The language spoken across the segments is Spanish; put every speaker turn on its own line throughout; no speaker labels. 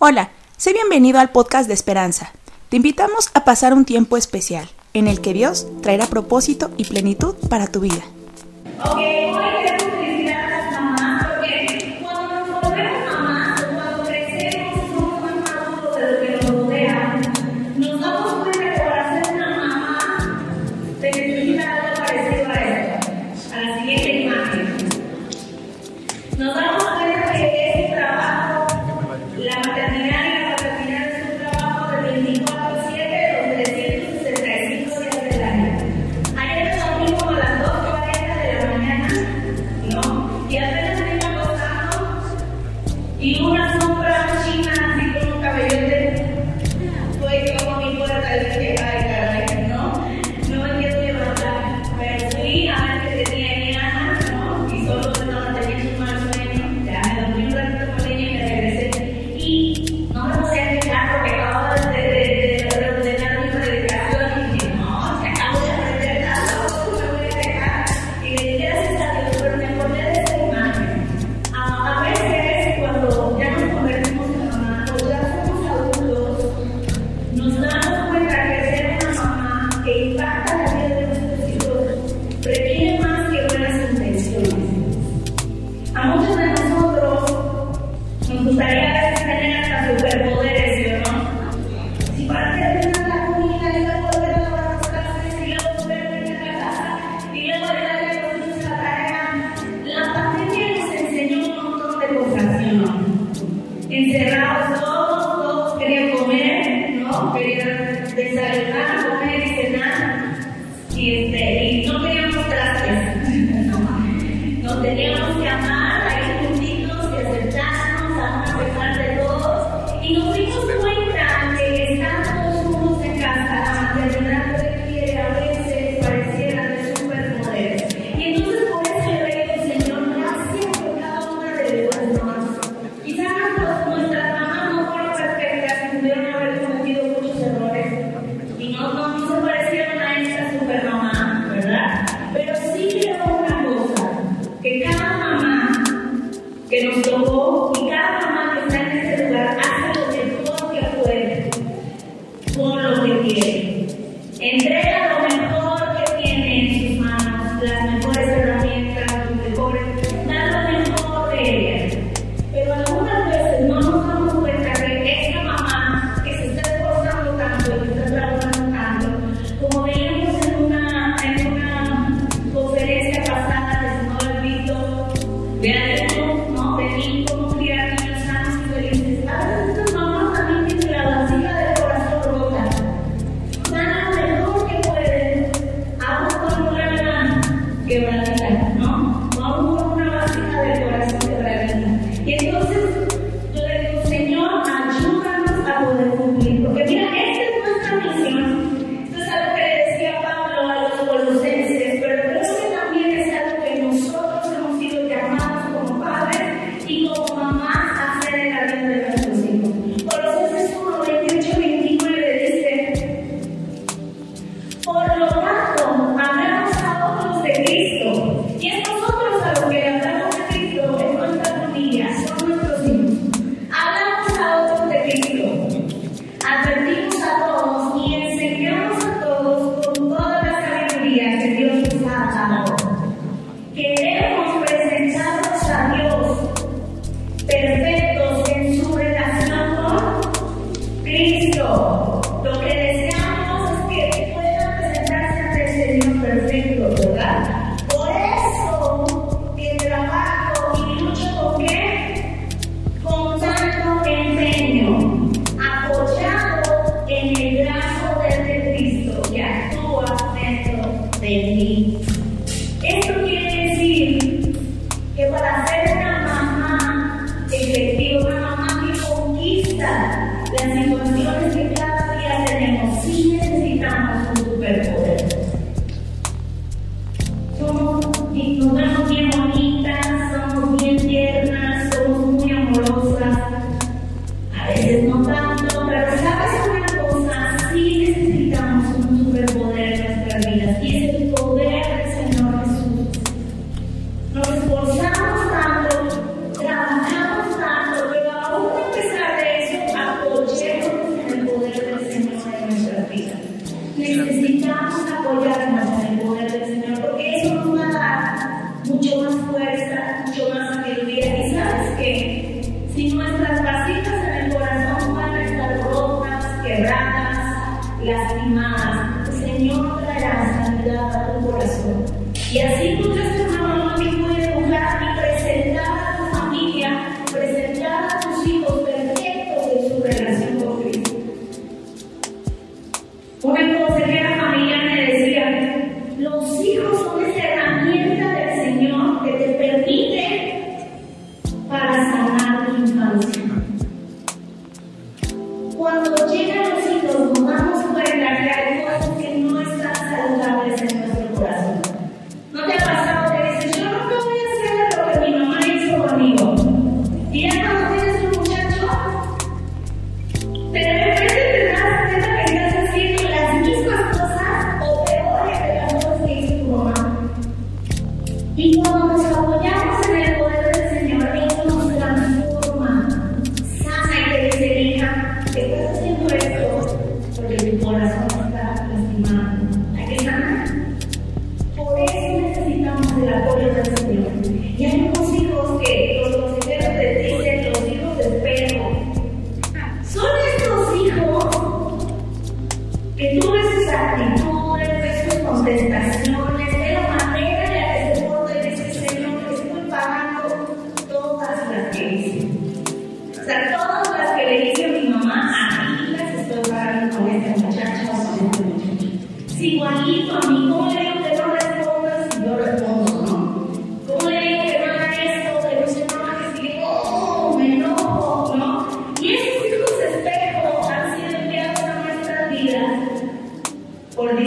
Hola, sé bienvenido al podcast de Esperanza. Te invitamos a pasar un tiempo especial en el que Dios traerá propósito y plenitud para tu vida.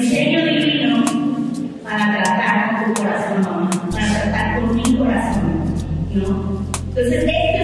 diseño divino para tratar con tu corazón, ¿no? para tratar con mi corazón. ¿no? Entonces, este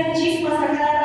chocan y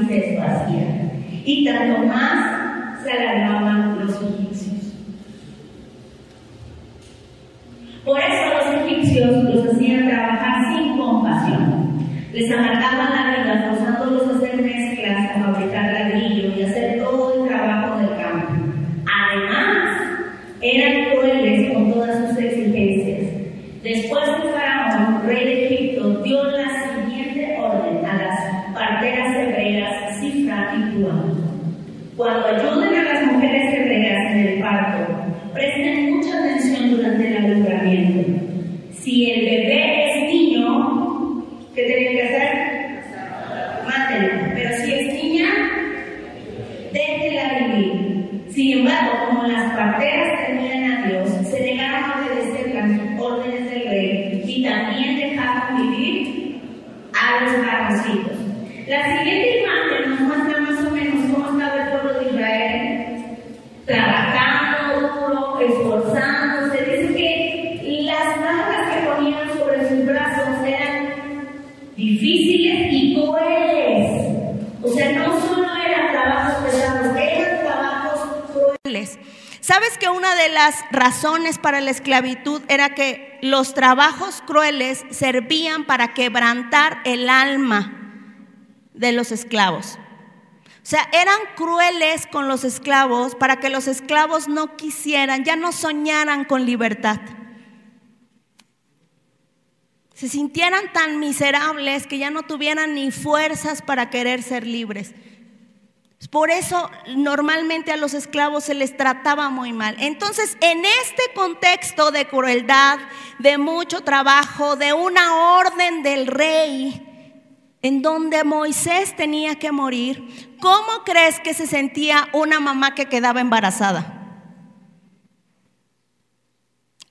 y se esparcían. Y tanto más se alargaban los egipcios. Por eso los egipcios los hacían trabajar sin compasión. Les amargaban la vida, forzándolos
para la esclavitud era que los trabajos crueles servían para quebrantar el alma de los esclavos.
O sea, eran crueles con los esclavos para que los esclavos no quisieran, ya no soñaran con libertad. Se sintieran tan miserables que ya no tuvieran ni fuerzas para querer ser libres. Por eso normalmente a los esclavos se les trataba muy mal. Entonces, en este contexto de crueldad, de mucho trabajo, de una orden del rey, en donde Moisés tenía que morir, ¿cómo crees que se sentía una mamá que quedaba embarazada?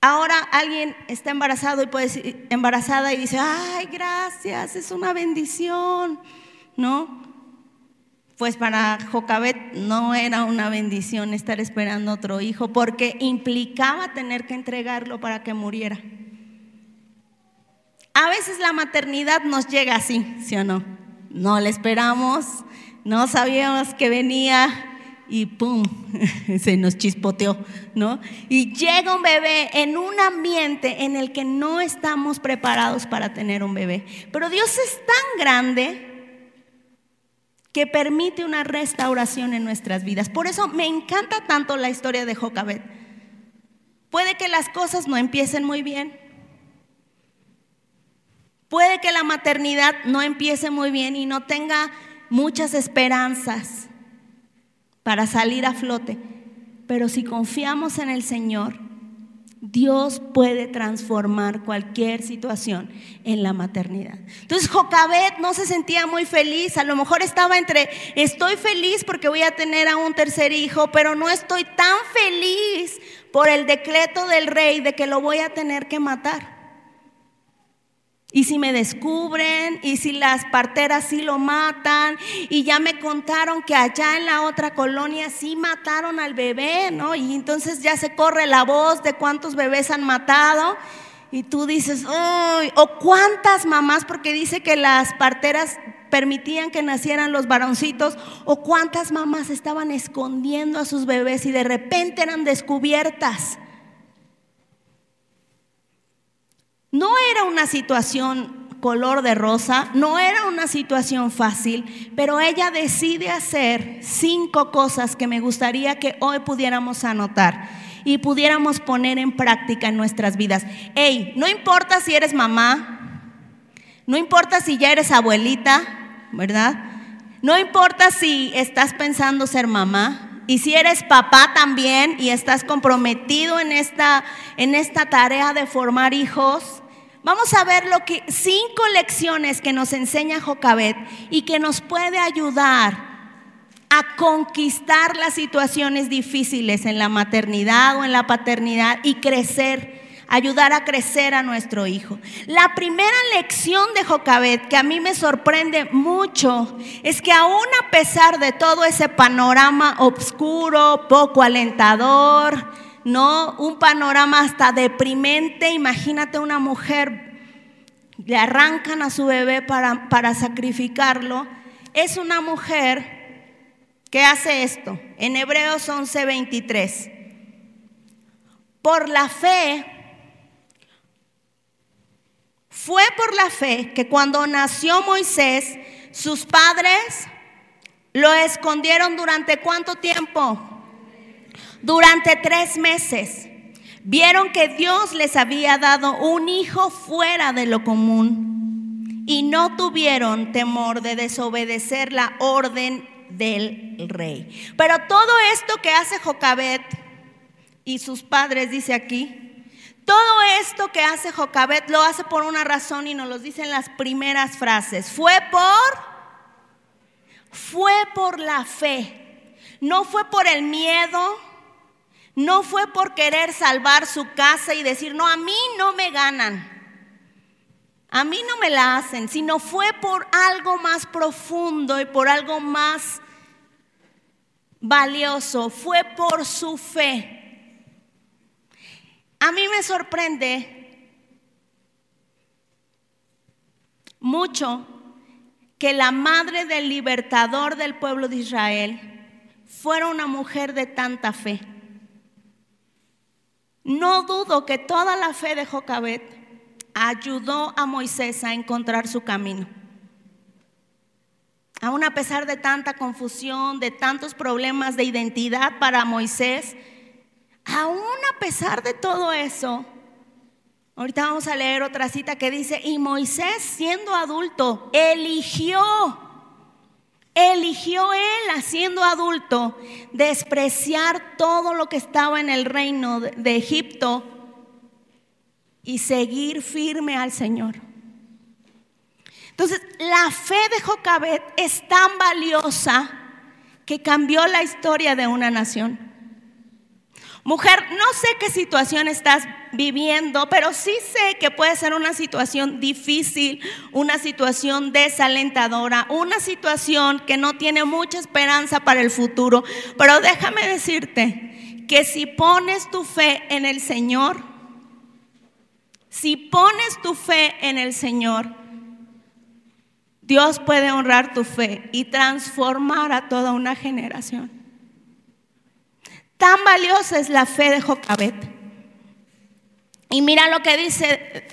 Ahora alguien está embarazado y puede decir, embarazada y dice, ay, gracias, es una bendición, ¿no? Pues para Jocabet no era una bendición estar esperando otro hijo porque implicaba tener que entregarlo para que muriera. A veces la maternidad nos llega así, ¿sí o no? No la esperamos, no sabíamos que venía y ¡pum! se nos chispoteó, ¿no? Y llega un bebé en un ambiente en el que no estamos preparados para tener un bebé. Pero Dios es tan grande que permite una restauración en nuestras vidas. Por eso me encanta tanto la historia de Jocabet. Puede que las cosas no empiecen muy bien. Puede que la maternidad no empiece muy bien y no tenga muchas esperanzas para salir a flote. Pero si confiamos en el Señor, Dios puede transformar cualquier situación en la maternidad. Entonces Jocabet no se sentía muy feliz, a lo mejor estaba entre, estoy feliz porque voy a tener a un tercer hijo, pero no estoy tan feliz por el decreto del rey de que lo voy a tener que matar. Y si me descubren, y si las parteras sí lo matan, y ya me contaron que allá en la otra colonia sí mataron al bebé, ¿no? Y entonces ya se corre la voz de cuántos bebés han matado. Y tú dices, ¡ay! O cuántas mamás, porque dice que las parteras permitían que nacieran los varoncitos, o cuántas mamás estaban escondiendo a sus bebés y de repente eran descubiertas. No era una situación color de rosa, no era una situación fácil, pero ella decide hacer cinco cosas que me gustaría que hoy pudiéramos anotar y pudiéramos poner en práctica en nuestras vidas. Hey, no importa si eres mamá, no importa si ya eres abuelita, ¿verdad? No importa si estás pensando ser mamá, y si eres papá también y estás comprometido en esta, en esta tarea de formar hijos, Vamos a ver lo que cinco lecciones que nos enseña Jocabet y que nos puede ayudar a conquistar las situaciones difíciles en la maternidad o en la paternidad y crecer, ayudar a crecer a nuestro hijo. La primera lección de Jocabet que a mí me sorprende mucho es que aún a pesar de todo ese panorama oscuro, poco alentador, no un panorama hasta deprimente. Imagínate una mujer, le arrancan a su bebé para, para sacrificarlo. Es una mujer que hace esto. En Hebreos 11:23. Por la fe, fue por la fe que cuando nació Moisés, sus padres lo escondieron durante cuánto tiempo? Durante tres meses. Vieron que Dios les había dado un hijo fuera de lo común y no tuvieron temor de desobedecer la orden del rey. Pero todo esto que hace Jocabet y sus padres, dice aquí, todo esto que hace Jocabet lo hace por una razón y nos lo dicen las primeras frases. Fue por, fue por la fe, no fue por el miedo, no fue por querer salvar su casa y decir, no, a mí no me ganan, a mí no me la hacen, sino fue por algo más profundo y por algo más valioso, fue por su fe. A mí me sorprende mucho que la madre del libertador del pueblo de Israel fuera una mujer de tanta fe. No dudo que toda la fe de Jocabet ayudó a Moisés a encontrar su camino. aún a pesar de tanta confusión, de tantos problemas de identidad para Moisés, aún a pesar de todo eso, ahorita vamos a leer otra cita que dice, y Moisés siendo adulto, eligió, eligió él siendo adulto, despreciar todo lo que estaba en el reino de Egipto y seguir firme al Señor. Entonces, la fe de Jocabet es tan valiosa que cambió la historia de una nación. Mujer, no sé qué situación estás viviendo, pero sí sé que puede ser una situación difícil, una situación desalentadora, una situación que no tiene mucha esperanza para el futuro. Pero déjame decirte que si pones tu fe en el Señor, si pones tu fe en el Señor, Dios puede honrar tu fe y transformar a toda una generación. Tan valiosa es la fe de Jocabet. Y mira lo que dice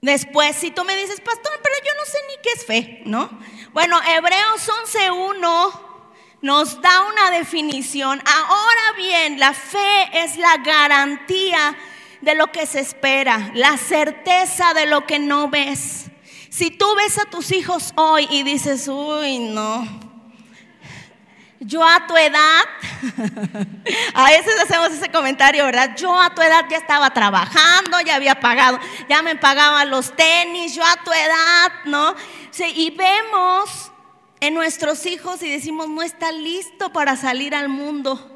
después. Si tú me dices, pastor, pero yo no sé ni qué es fe, ¿no? Bueno, Hebreos 11.1 nos da una definición. Ahora bien, la fe es la garantía de lo que se espera, la certeza de lo que no ves. Si tú ves a tus hijos hoy y dices, uy, no, yo a tu edad, a veces hacemos ese comentario, ¿verdad? Yo a tu edad ya estaba trabajando, ya había pagado, ya me pagaban los tenis, yo a tu edad, ¿no? Y vemos en nuestros hijos y decimos, no está listo para salir al mundo.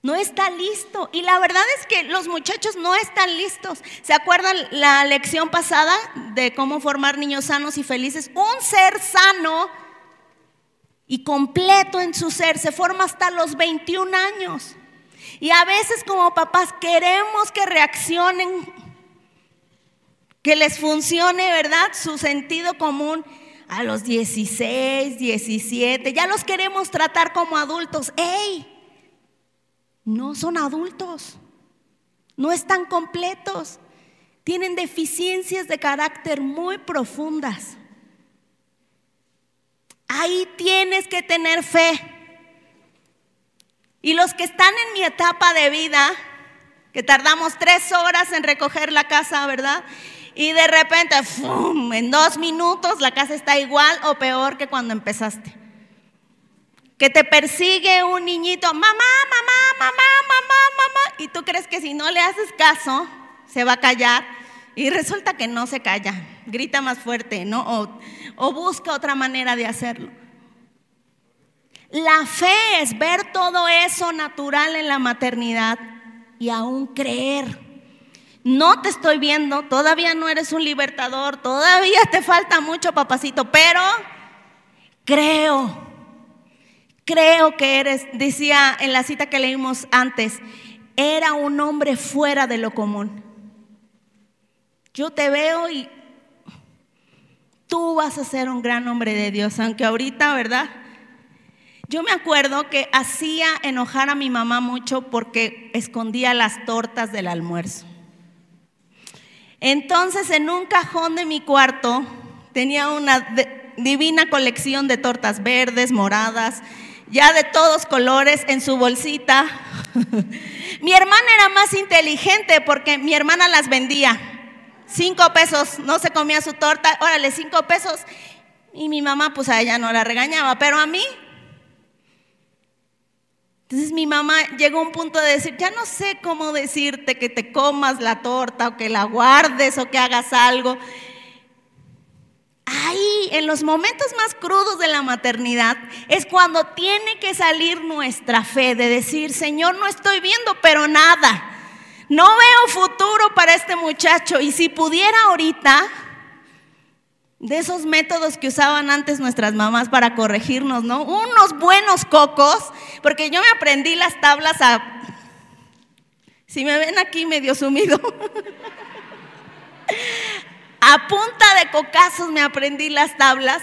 No está listo. Y la verdad es que los muchachos no están listos. ¿Se acuerdan la lección pasada de cómo formar niños sanos y felices? Un ser sano y completo en su ser se forma hasta los 21 años. Y a veces como papás queremos que reaccionen, que les funcione, ¿verdad? Su sentido común a los 16, 17. Ya los queremos tratar como adultos. ¡Ey! no son adultos, no están completos, tienen deficiencias de carácter muy profundas. Ahí tienes que tener fe. Y los que están en mi etapa de vida, que tardamos tres horas en recoger la casa, ¿verdad? Y de repente, en dos minutos la casa está igual o peor que cuando empezaste que te persigue un niñito, mamá, mamá, mamá, mamá, mamá, y tú crees que si no le haces caso, se va a callar, y resulta que no se calla, grita más fuerte, ¿no? O busca otra manera de hacerlo. La fe es ver todo eso natural en la maternidad y aún creer. No te estoy viendo, todavía no eres un libertador, todavía te falta mucho, papacito, pero creo Creo que eres, decía en la cita que leímos antes, era un hombre fuera de lo común. Yo te veo y tú vas a ser un gran hombre de Dios, aunque ahorita, ¿verdad? Yo me acuerdo que hacía enojar a mi mamá mucho porque escondía las tortas del almuerzo. Entonces en un cajón de mi cuarto tenía una divina colección de tortas verdes, moradas, ya de todos colores en su bolsita. mi hermana era más inteligente porque mi hermana las vendía. Cinco pesos, no se comía su torta, órale, cinco pesos. Y mi mamá, pues a ella no la regañaba, pero a mí. Entonces mi mamá llegó a un punto de decir, ya no sé cómo decirte que te comas la torta o que la guardes o que hagas algo. Ahí, en los momentos más crudos de la maternidad, es cuando tiene que salir nuestra fe de decir, Señor, no estoy viendo, pero nada. No veo futuro para este muchacho. Y si pudiera ahorita, de esos métodos que usaban antes nuestras mamás para corregirnos, ¿no? Unos buenos cocos, porque yo me aprendí las tablas a... Si me ven aquí medio sumido. A punta de cocazos me aprendí las tablas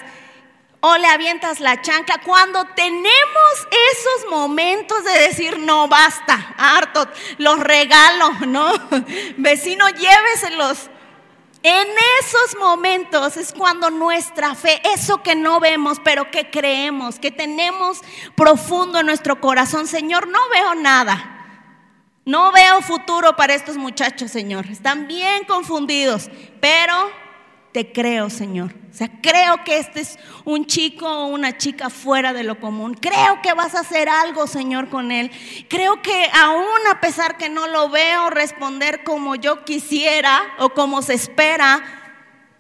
o le avientas la chancla. Cuando tenemos esos momentos de decir, no, basta, harto, los regalo, ¿no? Vecino, lléveselos. En esos momentos es cuando nuestra fe, eso que no vemos, pero que creemos, que tenemos profundo en nuestro corazón, Señor, no veo nada. No veo futuro para estos muchachos, Señor. Están bien confundidos, pero te creo, Señor. O sea, creo que este es un chico o una chica fuera de lo común. Creo que vas a hacer algo, Señor, con él. Creo que aún a pesar que no lo veo responder como yo quisiera o como se espera,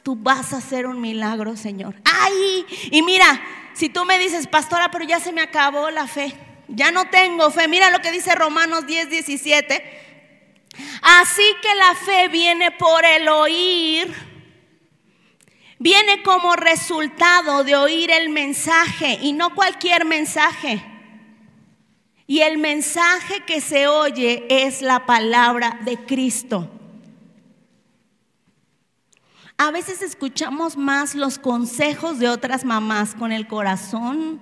tú vas a hacer un milagro, Señor. Ay, y mira, si tú me dices, pastora, pero ya se me acabó la fe. Ya no tengo fe. Mira lo que dice Romanos 10, 17. Así que la fe viene por el oír. Viene como resultado de oír el mensaje y no cualquier mensaje. Y el mensaje que se oye es la palabra de Cristo. A veces escuchamos más los consejos de otras mamás con el corazón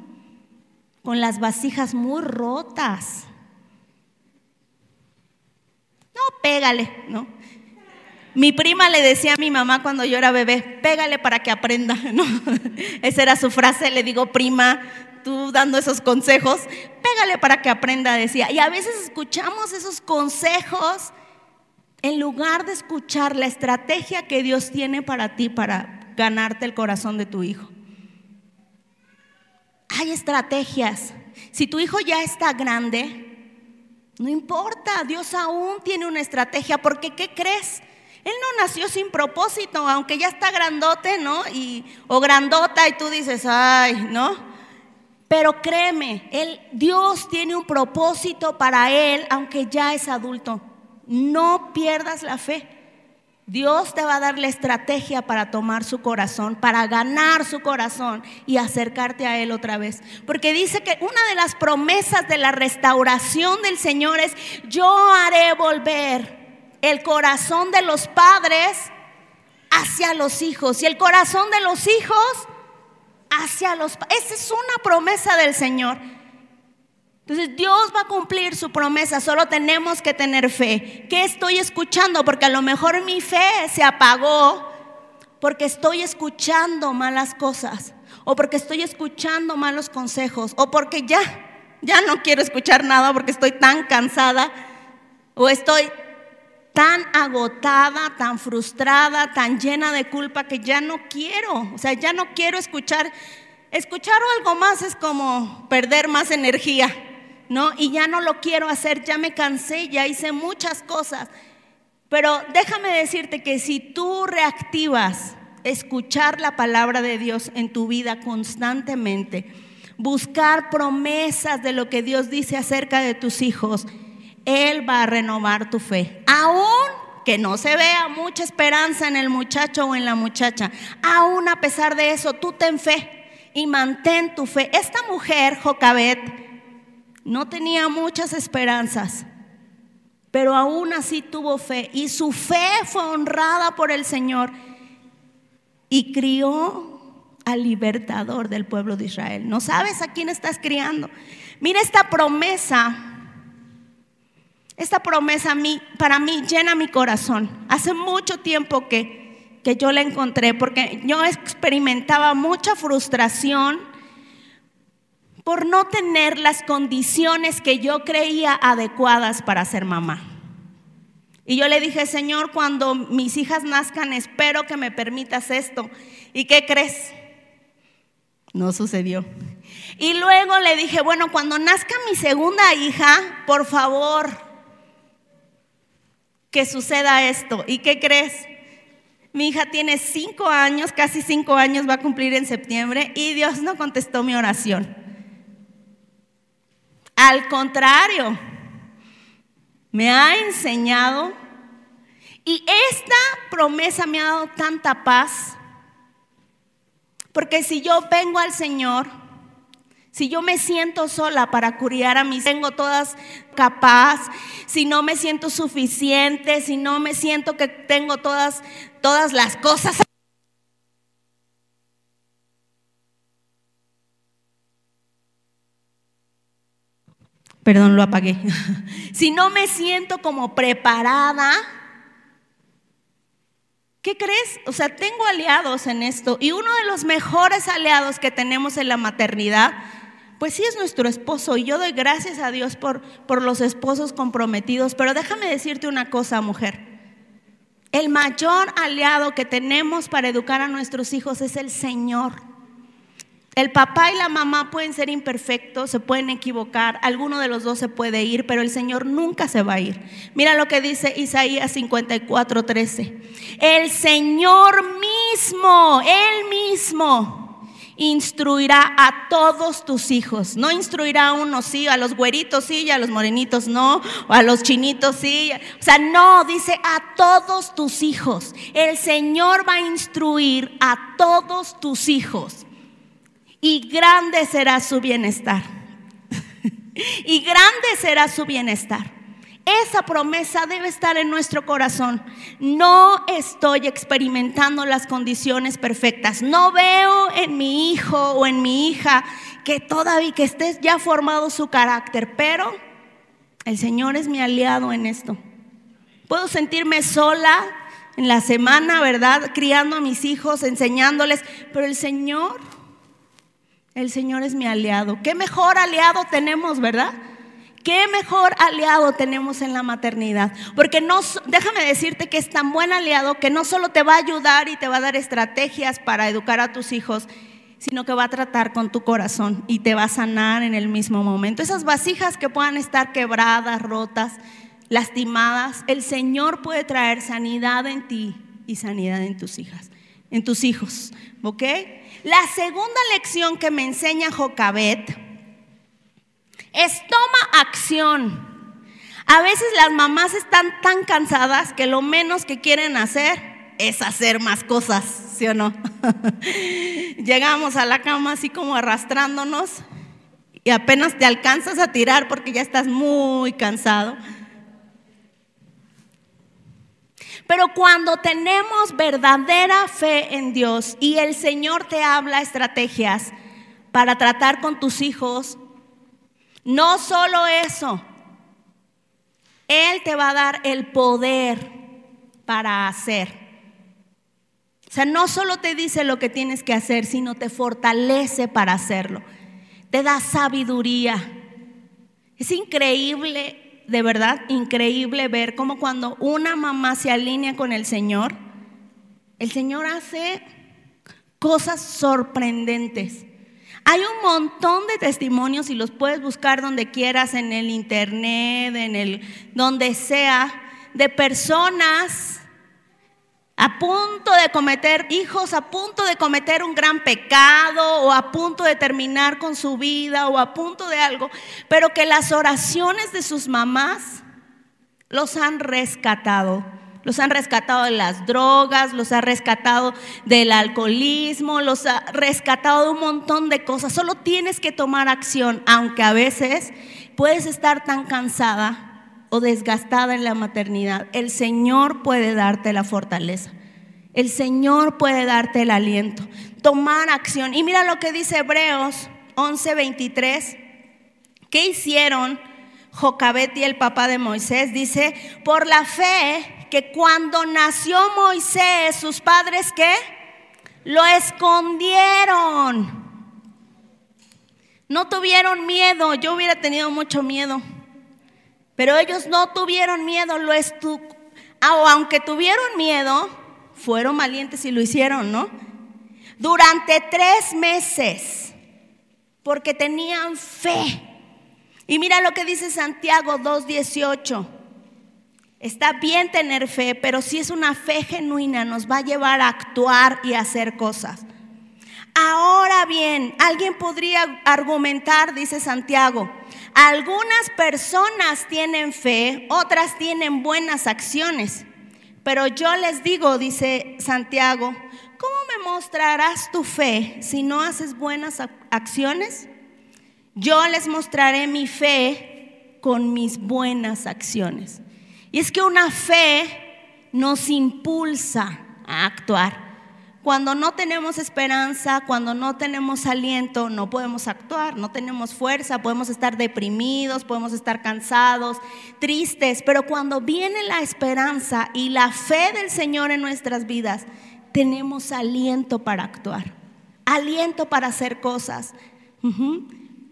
con las vasijas muy rotas. No, pégale, ¿no? Mi prima le decía a mi mamá cuando yo era bebé, pégale para que aprenda, ¿no? Esa era su frase, le digo, prima, tú dando esos consejos, pégale para que aprenda, decía. Y a veces escuchamos esos consejos en lugar de escuchar la estrategia que Dios tiene para ti para ganarte el corazón de tu hijo. Hay estrategias. Si tu hijo ya está grande, no importa, Dios aún tiene una estrategia, porque ¿qué crees? Él no nació sin propósito, aunque ya está grandote, ¿no? Y, o grandota y tú dices, ay, ¿no? Pero créeme, él, Dios tiene un propósito para él, aunque ya es adulto. No pierdas la fe. Dios te va a dar la estrategia para tomar su corazón, para ganar su corazón y acercarte a Él otra vez. Porque dice que una de las promesas de la restauración del Señor es, yo haré volver el corazón de los padres hacia los hijos y el corazón de los hijos hacia los padres. Esa es una promesa del Señor. Entonces Dios va a cumplir su promesa, solo tenemos que tener fe. ¿Qué estoy escuchando? Porque a lo mejor mi fe se apagó porque estoy escuchando malas cosas o porque estoy escuchando malos consejos o porque ya, ya no quiero escuchar nada porque estoy tan cansada o estoy tan agotada, tan frustrada, tan llena de culpa que ya no quiero, o sea, ya no quiero escuchar. Escuchar algo más es como perder más energía. ¿no? Y ya no lo quiero hacer, ya me cansé, ya hice muchas cosas. Pero déjame decirte que si tú reactivas escuchar la palabra de Dios en tu vida constantemente, buscar promesas de lo que Dios dice acerca de tus hijos, Él va a renovar tu fe. Aún que no se vea mucha esperanza en el muchacho o en la muchacha, aún a pesar de eso, tú ten fe y mantén tu fe. Esta mujer, Jocabet, no tenía muchas esperanzas, pero aún así tuvo fe y su fe fue honrada por el Señor y crió al libertador del pueblo de Israel. ¿No sabes a quién estás criando? Mira esta promesa. Esta promesa a mí, para mí llena mi corazón. Hace mucho tiempo que, que yo la encontré porque yo experimentaba mucha frustración por no tener las condiciones que yo creía adecuadas para ser mamá. Y yo le dije, Señor, cuando mis hijas nazcan, espero que me permitas esto. ¿Y qué crees? No sucedió. Y luego le dije, bueno, cuando nazca mi segunda hija, por favor, que suceda esto. ¿Y qué crees? Mi hija tiene cinco años, casi cinco años, va a cumplir en septiembre, y Dios no contestó mi oración. Al contrario, me ha enseñado y esta promesa me ha dado tanta paz, porque si yo vengo al Señor, si yo me siento sola para criar a mis, tengo todas capaz, si no me siento suficiente, si no me siento que tengo todas, todas las cosas Perdón, lo apagué. si no me siento como preparada, ¿Qué crees? O sea, tengo aliados en esto y uno de los mejores aliados que tenemos en la maternidad, pues sí es nuestro esposo y yo doy gracias a Dios por, por los esposos comprometidos, pero déjame decirte una cosa, mujer. El mayor aliado que tenemos para educar a nuestros hijos es el Señor. El papá y la mamá pueden ser imperfectos, se pueden equivocar, alguno de los dos se puede ir, pero el Señor nunca se va a ir. Mira lo que dice Isaías 54, 13. El Señor mismo, Él mismo, instruirá a todos tus hijos. No instruirá a unos sí, a los güeritos sí, y a los morenitos no, o a los chinitos sí. O sea, no, dice a todos tus hijos. El Señor va a instruir a todos tus hijos y grande será su bienestar. y grande será su bienestar. Esa promesa debe estar en nuestro corazón. No estoy experimentando las condiciones perfectas. No veo en mi hijo o en mi hija que todavía que esté ya formado su carácter, pero el Señor es mi aliado en esto. Puedo sentirme sola en la semana, ¿verdad? Criando a mis hijos, enseñándoles, pero el Señor el Señor es mi aliado. ¿Qué mejor aliado tenemos, verdad? ¿Qué mejor aliado tenemos en la maternidad? Porque no, déjame decirte que es tan buen aliado que no solo te va a ayudar y te va a dar estrategias para educar a tus hijos, sino que va a tratar con tu corazón y te va a sanar en el mismo momento. Esas vasijas que puedan estar quebradas, rotas, lastimadas, el Señor puede traer sanidad en ti y sanidad en tus hijas, en tus hijos, ¿ok? La segunda lección que me enseña Jocabet es toma acción. A veces las mamás están tan cansadas que lo menos que quieren hacer es hacer más cosas, ¿sí o no? Llegamos a la cama así como arrastrándonos y apenas te alcanzas a tirar porque ya estás muy cansado. Pero cuando tenemos verdadera fe en Dios y el Señor te habla estrategias para tratar con tus hijos, no solo eso, Él te va a dar el poder para hacer. O sea, no solo te dice lo que tienes que hacer, sino te fortalece para hacerlo. Te da sabiduría. Es increíble de verdad increíble ver cómo cuando una mamá se alinea con el Señor, el Señor hace cosas sorprendentes. Hay un montón de testimonios y los puedes buscar donde quieras, en el internet, en el donde sea, de personas a punto de cometer, hijos a punto de cometer un gran pecado o a punto de terminar con su vida o a punto de algo, pero que las oraciones de sus mamás los han rescatado. Los han rescatado de las drogas, los ha rescatado del alcoholismo, los ha rescatado de un montón de cosas. Solo tienes que tomar acción, aunque a veces puedes estar tan cansada o desgastada en la maternidad, el Señor puede darte la fortaleza. El Señor puede darte el aliento. Tomar acción. Y mira lo que dice Hebreos 11:23. ¿Qué hicieron Jocabet y el papá de Moisés? Dice, por la fe que cuando nació Moisés, sus padres qué? Lo escondieron. No tuvieron miedo. Yo hubiera tenido mucho miedo. Pero ellos no tuvieron miedo, lo estu aunque tuvieron miedo, fueron valientes y lo hicieron, ¿no? Durante tres meses, porque tenían fe. Y mira lo que dice Santiago 2.18. Está bien tener fe, pero si es una fe genuina, nos va a llevar a actuar y a hacer cosas. Ahora bien, alguien podría argumentar, dice Santiago, algunas personas tienen fe, otras tienen buenas acciones. Pero yo les digo, dice Santiago, ¿cómo me mostrarás tu fe si no haces buenas acciones? Yo les mostraré mi fe con mis buenas acciones. Y es que una fe nos impulsa a actuar. Cuando no tenemos esperanza, cuando no tenemos aliento, no podemos actuar, no tenemos fuerza, podemos estar deprimidos, podemos estar cansados, tristes, pero cuando viene la esperanza y la fe del Señor en nuestras vidas, tenemos aliento para actuar, aliento para hacer cosas.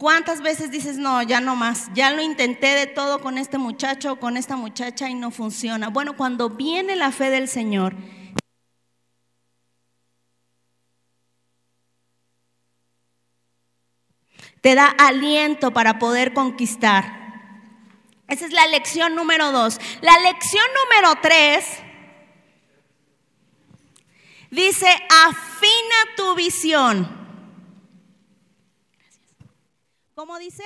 ¿Cuántas veces dices, no, ya no más, ya lo intenté de todo con este muchacho o con esta muchacha y no funciona? Bueno, cuando viene la fe del Señor, te da aliento para poder conquistar. Esa es la lección número dos. La lección número tres dice, afina tu visión. ¿Cómo dice?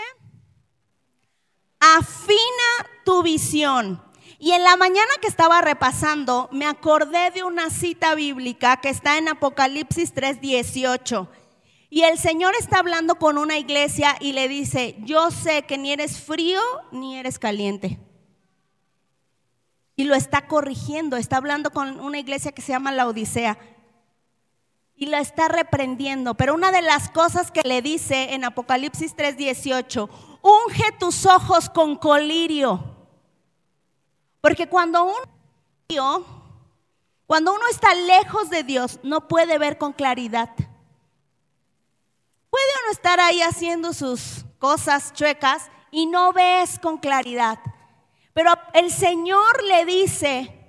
Afina tu visión. Y en la mañana que estaba repasando, me acordé de una cita bíblica que está en Apocalipsis 3:18. Y el Señor está hablando con una iglesia y le dice, yo sé que ni eres frío ni eres caliente. Y lo está corrigiendo, está hablando con una iglesia que se llama la Odisea. Y la está reprendiendo. Pero una de las cosas que le dice en Apocalipsis 3:18, unge tus ojos con colirio. Porque cuando uno, cuando uno está lejos de Dios, no puede ver con claridad. Puede uno estar ahí haciendo sus cosas chuecas y no ves con claridad. Pero el Señor le dice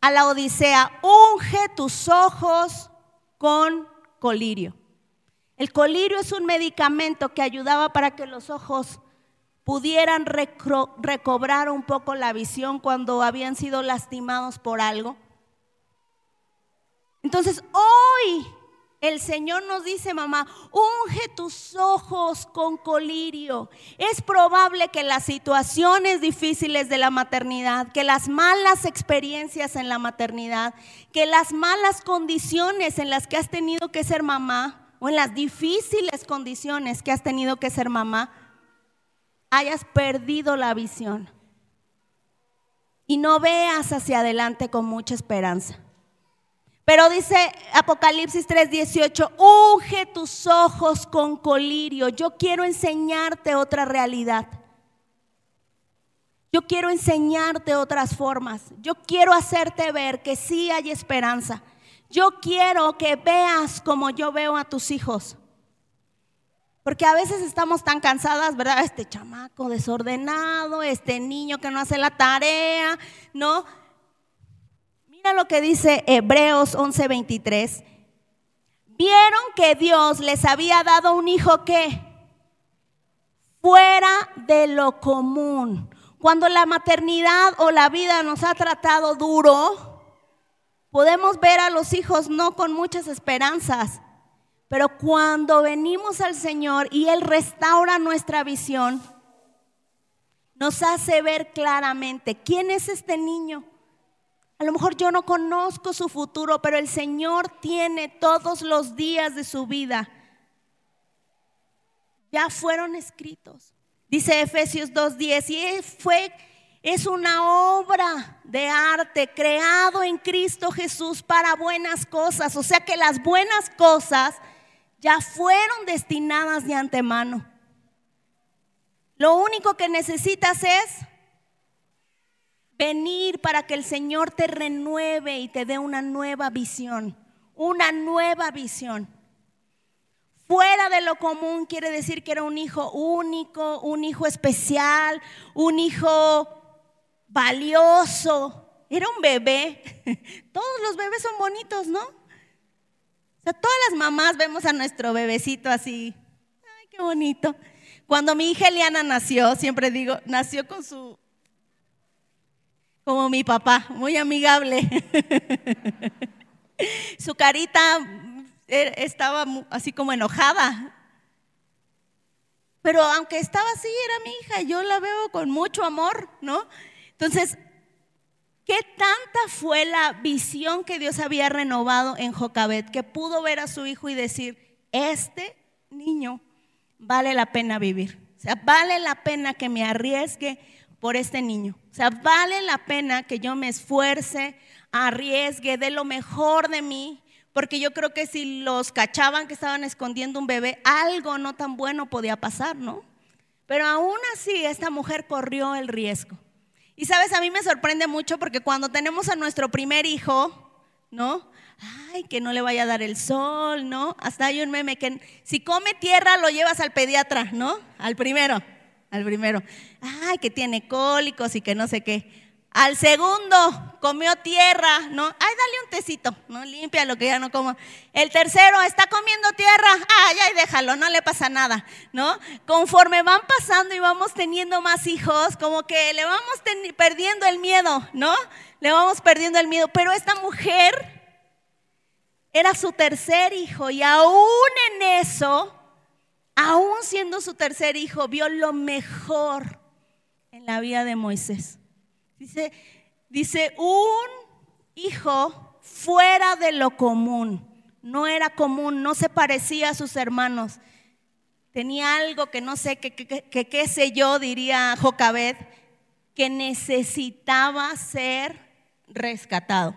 a la Odisea, unge tus ojos con colirio. El colirio es un medicamento que ayudaba para que los ojos pudieran recobrar un poco la visión cuando habían sido lastimados por algo. Entonces, hoy el Señor nos dice, mamá, unge tus ojos con colirio. Es probable que las situaciones difíciles de la maternidad, que las malas experiencias en la maternidad, que las malas condiciones en las que has tenido que ser mamá, o en las difíciles condiciones que has tenido que ser mamá, hayas perdido la visión y no veas hacia adelante con mucha esperanza. Pero dice Apocalipsis 3:18, unge tus ojos con colirio. Yo quiero enseñarte otra realidad. Yo quiero enseñarte otras formas. Yo quiero hacerte ver que sí hay esperanza. Yo quiero que veas como yo veo a tus hijos. Porque a veces estamos tan cansadas, ¿verdad? Este chamaco desordenado, este niño que no hace la tarea, ¿no? Mira lo que dice Hebreos 11:23. Vieron que Dios les había dado un hijo que fuera de lo común. Cuando la maternidad o la vida nos ha tratado duro, podemos ver a los hijos no con muchas esperanzas, pero cuando venimos al Señor y Él restaura nuestra visión, nos hace ver claramente quién es este niño. A lo mejor yo no conozco su futuro, pero el Señor tiene todos los días de su vida. Ya fueron escritos. Dice Efesios 2:10, y fue es una obra de arte creado en Cristo Jesús para buenas cosas, o sea que las buenas cosas ya fueron destinadas de antemano. Lo único que necesitas es venir para que el Señor te renueve y te dé una nueva visión, una nueva visión. Fuera de lo común quiere decir que era un hijo único, un hijo especial, un hijo valioso. Era un bebé. Todos los bebés son bonitos, ¿no? O sea, todas las mamás vemos a nuestro bebecito así. Ay, qué bonito. Cuando mi hija Eliana nació, siempre digo, nació con su como mi papá, muy amigable. Su carita er, estaba así como enojada. Pero aunque estaba así, era mi hija, yo la veo con mucho amor, ¿no? Entonces, ¿qué tanta fue la visión que Dios había renovado en Jocabet que pudo ver a su hijo y decir, este niño vale la pena vivir? O sea, vale la pena que me arriesgue por este niño. O sea, vale la pena que yo me esfuerce, arriesgue, dé lo mejor de mí, porque yo creo que si los cachaban que estaban escondiendo un bebé, algo no tan bueno podía pasar, ¿no? Pero aún así esta mujer corrió el riesgo. Y sabes, a mí me sorprende mucho porque cuando tenemos a nuestro primer hijo, ¿no? Ay, que no le vaya a dar el sol, ¿no? Hasta hay un meme que si come tierra lo llevas al pediatra, ¿no? Al primero, al primero. Ay, que tiene cólicos y que no sé qué. Al segundo, comió tierra, ¿no? Ay, dale un tecito, ¿no? Limpia lo que ya no como. El tercero, está comiendo tierra. Ay, ay, déjalo, no le pasa nada, ¿no? Conforme van pasando y vamos teniendo más hijos, como que le vamos perdiendo el miedo, ¿no? Le vamos perdiendo el miedo. Pero esta mujer era su tercer hijo y aún en eso, aún siendo su tercer hijo, vio lo mejor en la vida de Moisés. Dice, dice, un hijo fuera de lo común. No era común, no se parecía a sus hermanos. Tenía algo que no sé, que qué sé yo, diría Jocabed, que necesitaba ser rescatado.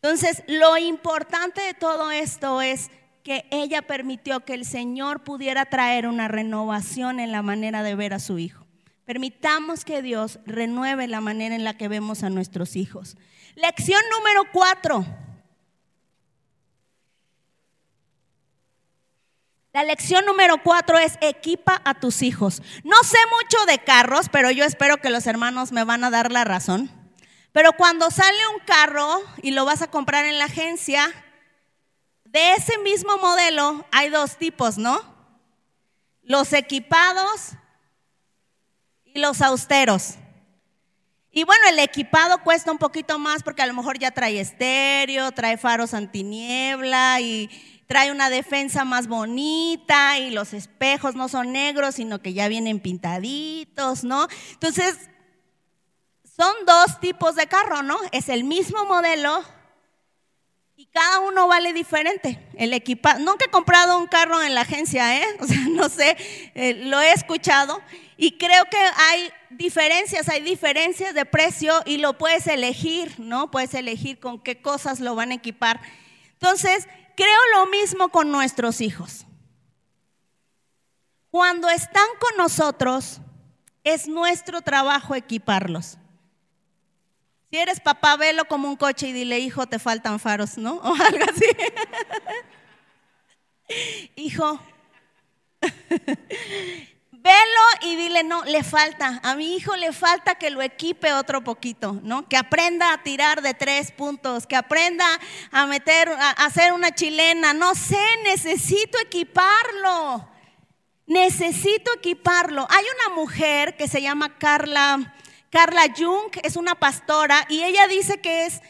Entonces, lo importante de todo esto es que ella permitió que el Señor pudiera traer una renovación en la manera de ver a su hijo. Permitamos que Dios renueve la manera en la que vemos a nuestros hijos. Lección número cuatro. La lección número cuatro es equipa a tus hijos. No sé mucho de carros, pero yo espero que los hermanos me van a dar la razón. Pero cuando sale un carro y lo vas a comprar en la agencia, de ese mismo modelo hay dos tipos, ¿no? Los equipados y los austeros. Y bueno, el equipado cuesta un poquito más porque a lo mejor ya trae estéreo, trae faros antiniebla y trae una defensa más bonita y los espejos no son negros, sino que ya vienen pintaditos, ¿no? Entonces, son dos tipos de carro, ¿no? Es el mismo modelo cada uno vale diferente. El equipado, nunca he comprado un carro en la agencia, ¿eh? O sea, no sé, eh, lo he escuchado y creo que hay diferencias, hay diferencias de precio y lo puedes elegir, ¿no? Puedes elegir con qué cosas lo van a equipar. Entonces, creo lo mismo con nuestros hijos. Cuando están con nosotros, es nuestro trabajo equiparlos. Si eres papá, velo como un coche y dile, hijo, te faltan faros, ¿no? O algo así. hijo, Velo y dile, no, le falta, a mi hijo le falta que lo equipe otro poquito, ¿no? Que aprenda a tirar de tres puntos, que aprenda a meter, a hacer una chilena, no sé, necesito equiparlo, necesito equiparlo. Hay una mujer que se llama Carla, Carla Jung, es una pastora y ella dice que es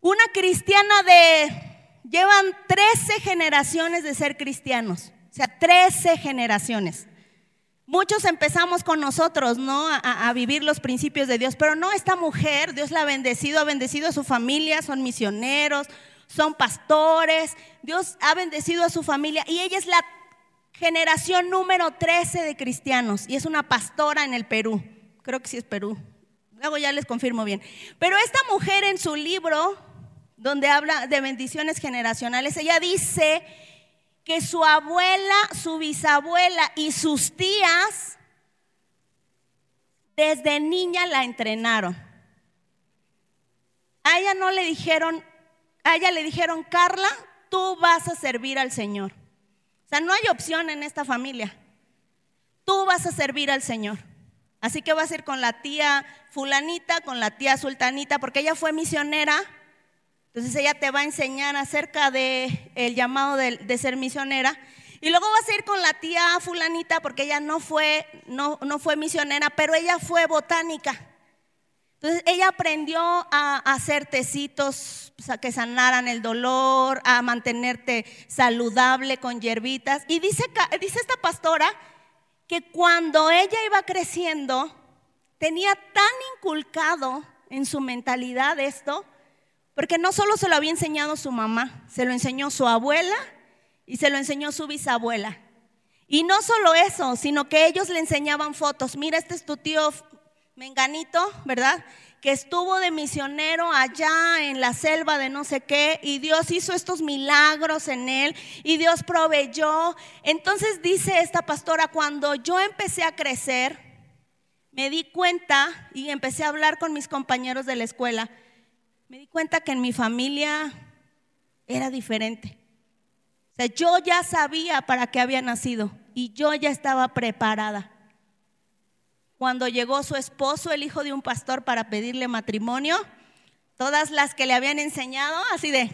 una cristiana de, llevan 13 generaciones de ser cristianos, o sea, 13 generaciones. Muchos empezamos con nosotros, ¿no? A, vivir los principios de Dios, pero no esta mujer, Dios la ha bendecido, ha bendecido a su familia, son misioneros, son pastores, Dios ha bendecido a su familia y ella es la generación número 13 de cristianos y es una pastora en el Perú, creo que sí es Perú, luego ya les confirmo bien. Pero esta mujer en su libro, donde habla de bendiciones generacionales, ella dice que su abuela, su bisabuela y sus tías desde niña la entrenaron. A ella no le dijeron, a ella le dijeron, Carla, tú vas a servir al Señor. O sea, no hay opción en esta familia. Tú vas a servir al Señor. Así que vas a ir con la tía fulanita, con la tía sultanita, porque ella fue misionera entonces ella te va a enseñar acerca de el llamado de, ser misionera. Y luego vas a ir con la tía fulanita porque ella no fue, no, no fue misionera, pero ella fue botánica. Entonces ella aprendió a, hacer tecitos que sanaran el dolor, a mantenerte saludable con hierbitas. Y dice, dice esta pastora que cuando ella iba creciendo, tenía tan inculcado en su mentalidad esto, porque no solo se lo había enseñado su mamá, se lo enseñó su abuela y se lo enseñó su bisabuela. Y no solo eso, sino que ellos le enseñaban fotos. Mira, este es tu tío Menganito, ¿verdad? Que estuvo de misionero allá en la selva de no sé qué y Dios hizo estos milagros en él y Dios proveyó. Entonces dice esta pastora, cuando yo empecé a crecer, me di cuenta y empecé a hablar con mis compañeros de la escuela, me di cuenta que en mi familia era diferente. O sea, yo ya sabía para qué había nacido y yo ya estaba preparada. Cuando llegó su esposo, el hijo de un pastor, para pedirle matrimonio, todas las que le habían enseñado, así de,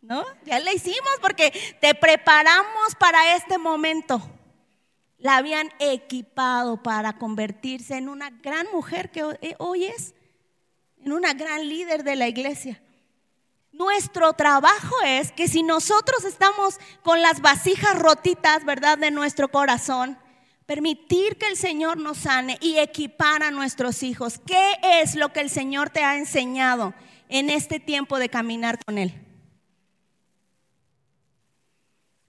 ¿no? Ya le hicimos porque te preparamos para este momento. La habían equipado para convertirse en una gran mujer que hoy es, en una gran líder de la iglesia. Nuestro trabajo es que si nosotros estamos con las vasijas rotitas, ¿verdad?, de nuestro corazón, permitir que el Señor nos sane y equipar a nuestros hijos. ¿Qué es lo que el Señor te ha enseñado en este tiempo de caminar con Él?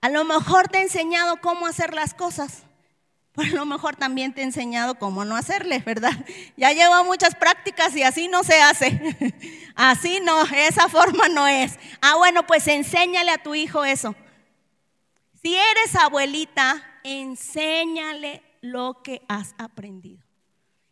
A lo mejor te ha enseñado cómo hacer las cosas. Pero a lo mejor también te ha enseñado cómo no hacerle, ¿verdad? Ya lleva muchas prácticas y así no se hace. Así no, esa forma no es. Ah, bueno, pues enséñale a tu hijo eso. Si eres abuelita, enséñale lo que has aprendido.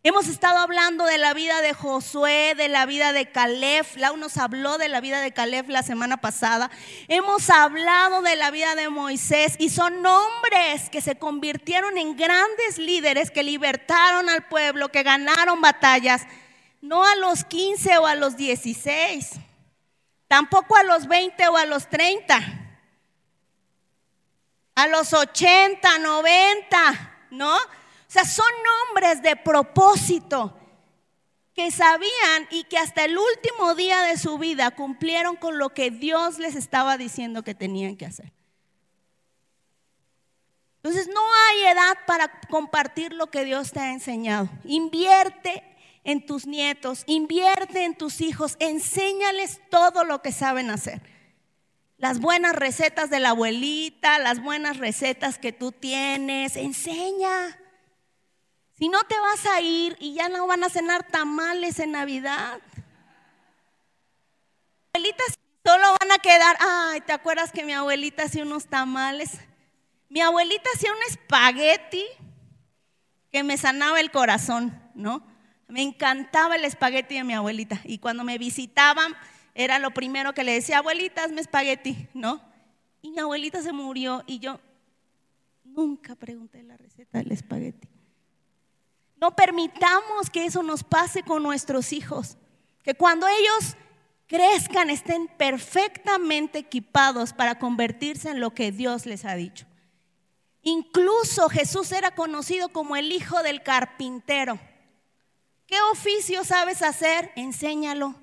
Hemos estado hablando de la vida de Josué, de la vida de Caleb. Lau nos habló de la vida de Caleb la semana pasada. Hemos hablado de la vida de Moisés y son hombres que se convirtieron en grandes líderes que libertaron al pueblo, que ganaron batallas, no a los 15 o a los 16, tampoco a los 20 o a los 30 a los 80, 90, ¿no? O sea, son hombres de propósito que sabían y que hasta el último día de su vida cumplieron con lo que Dios les estaba diciendo que tenían que hacer. Entonces no hay edad para compartir lo que Dios te ha enseñado. Invierte en tus nietos, invierte en tus hijos, enséñales todo lo que saben hacer las buenas recetas de la abuelita, las buenas recetas que tú tienes, enseña. Si no te vas a ir y ya no van a cenar tamales en Navidad. Abuelitas solo van a quedar, ay, ¿te acuerdas que mi abuelita hacía unos tamales? Mi abuelita hacía un espagueti que me sanaba el corazón, ¿no? Me encantaba el espagueti de mi abuelita. Y cuando me visitaban, era lo primero que le decía, abuelita, hazme espagueti, ¿no? Y mi abuelita se murió y yo nunca pregunté la receta del espagueti. No permitamos que eso nos pase con nuestros hijos, que cuando ellos crezcan estén perfectamente equipados para convertirse en lo que Dios les ha dicho. Incluso Jesús era conocido como el hijo del carpintero. ¿Qué oficio sabes hacer? Enséñalo.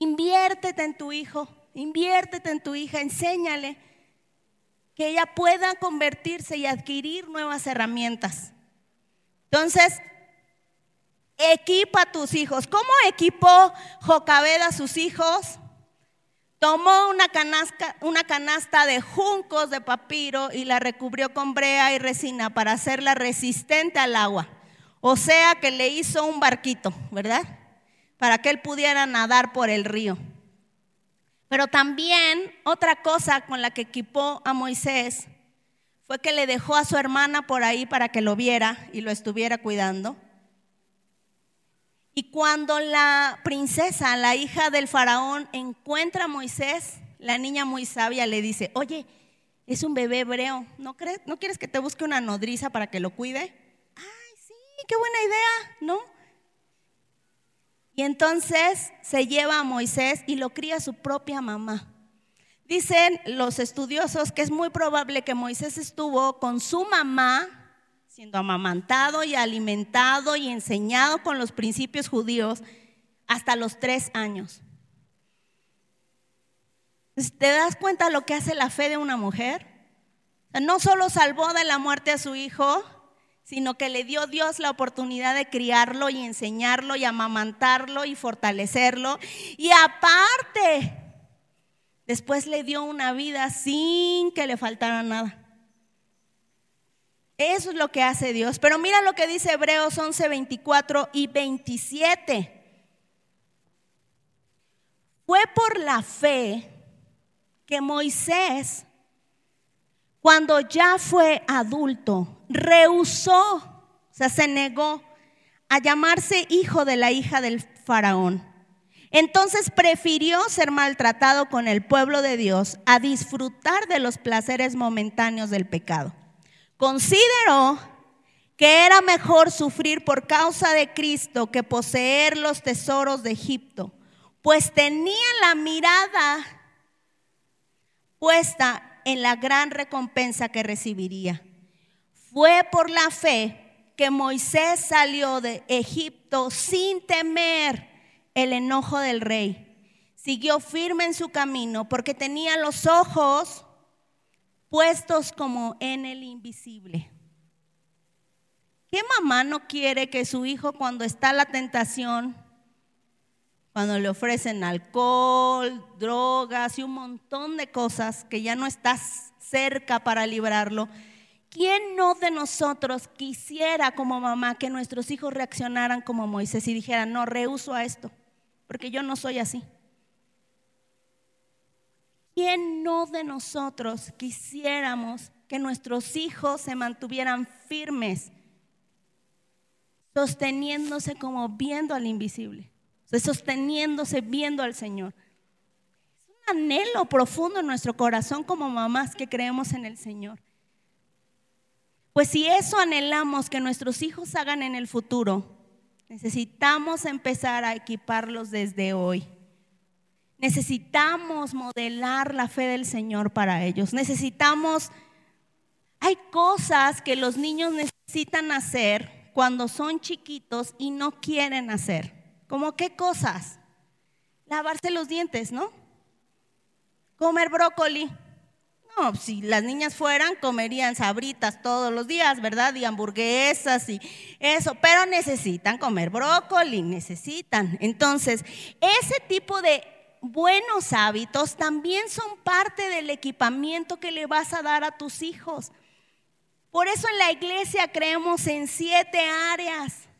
Inviértete en tu hijo, inviértete en tu hija, enséñale que ella pueda convertirse y adquirir nuevas herramientas. Entonces, equipa a tus hijos. ¿Cómo equipó Jocabed a sus hijos? Tomó una canasta, una canasta de juncos de papiro y la recubrió con brea y resina para hacerla resistente al agua. O sea que le hizo un barquito, ¿verdad? Para que él pudiera nadar por el río. Pero también otra cosa con la que equipó a Moisés fue que le dejó a su hermana por ahí para que lo viera y lo estuviera cuidando. Y cuando la princesa, la hija del faraón, encuentra a Moisés, la niña muy sabia le dice, oye, es un bebé hebreo, ¿no, crees, ¿no quieres que te busque una nodriza para que lo cuide? Ay, sí, qué buena idea, ¿no? Y entonces se lleva a Moisés y lo cría su propia mamá. Dicen los estudiosos que es muy probable que Moisés estuvo con su mamá, siendo amamantado y alimentado y enseñado con los principios judíos hasta los tres años. ¿Te das cuenta lo que hace la fe de una mujer? No solo salvó de la muerte a su hijo, sino que le dio Dios la oportunidad de criarlo y enseñarlo y amamantarlo y fortalecerlo. Y aparte, después le dio una vida sin que le faltara nada. Eso es lo que hace Dios. Pero mira lo que dice Hebreos 11, 24 y 27. Fue por la fe que Moisés, cuando ya fue adulto, rehusó, o sea, se negó a llamarse hijo de la hija del faraón. Entonces prefirió ser maltratado con el pueblo de Dios a disfrutar de los placeres momentáneos del pecado. Consideró que era mejor sufrir por causa de Cristo que poseer los tesoros de Egipto, pues tenía la mirada puesta en la gran recompensa que recibiría. Fue por la fe que Moisés salió de Egipto sin temer el enojo del rey. Siguió firme en su camino porque tenía los ojos puestos como en el invisible. ¿Qué mamá no quiere que su hijo cuando está la tentación, cuando le ofrecen alcohol, drogas y un montón de cosas que ya no estás cerca para librarlo, ¿quién no de nosotros quisiera como mamá que nuestros hijos reaccionaran como Moisés y dijeran, no, rehuso a esto, porque yo no soy así? ¿Quién no de nosotros quisiéramos que nuestros hijos se mantuvieran firmes, sosteniéndose como viendo al invisible, sosteniéndose viendo al Señor? Es un anhelo profundo en nuestro corazón como mamás que creemos en el Señor. Pues si eso anhelamos que nuestros hijos hagan en el futuro, necesitamos empezar a equiparlos desde hoy. Necesitamos modelar la fe del Señor para ellos. Necesitamos, hay cosas que los niños necesitan hacer cuando son chiquitos y no quieren hacer. ¿Cómo qué cosas? Lavarse los dientes, ¿no? Comer brócoli. No, si las niñas fueran, comerían sabritas todos los días, ¿verdad? Y hamburguesas y eso, pero necesitan comer brócoli, necesitan. Entonces, ese tipo de buenos hábitos también son parte del equipamiento que le vas a dar a tus hijos. Por eso en la iglesia creemos en siete áreas.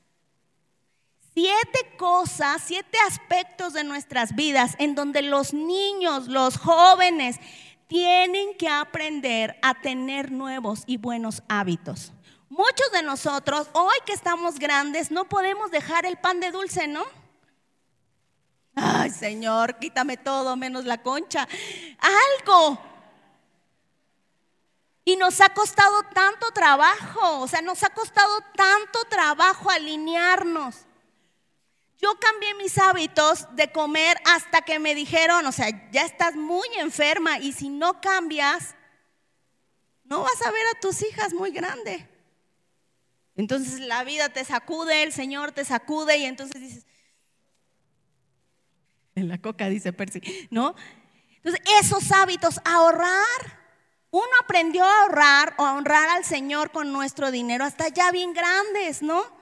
Siete cosas, siete aspectos de nuestras vidas en donde los niños, los jóvenes, tienen que aprender a tener nuevos y buenos hábitos. Muchos de nosotros, hoy que estamos grandes, no podemos dejar el pan de dulce, ¿no? Ay, Señor, quítame todo menos la concha. Algo. Y nos ha costado tanto trabajo, o sea, nos ha costado tanto trabajo alinearnos. Yo cambié mis hábitos de comer hasta que me dijeron, o sea, ya estás muy enferma y si no cambias, no vas a ver a tus hijas muy grande. Entonces la vida te sacude, el Señor te sacude y entonces dices, en la coca, dice Percy, ¿no? Entonces, esos hábitos, ahorrar. Uno aprendió a ahorrar o a honrar al Señor con nuestro dinero hasta ya bien grandes, ¿no?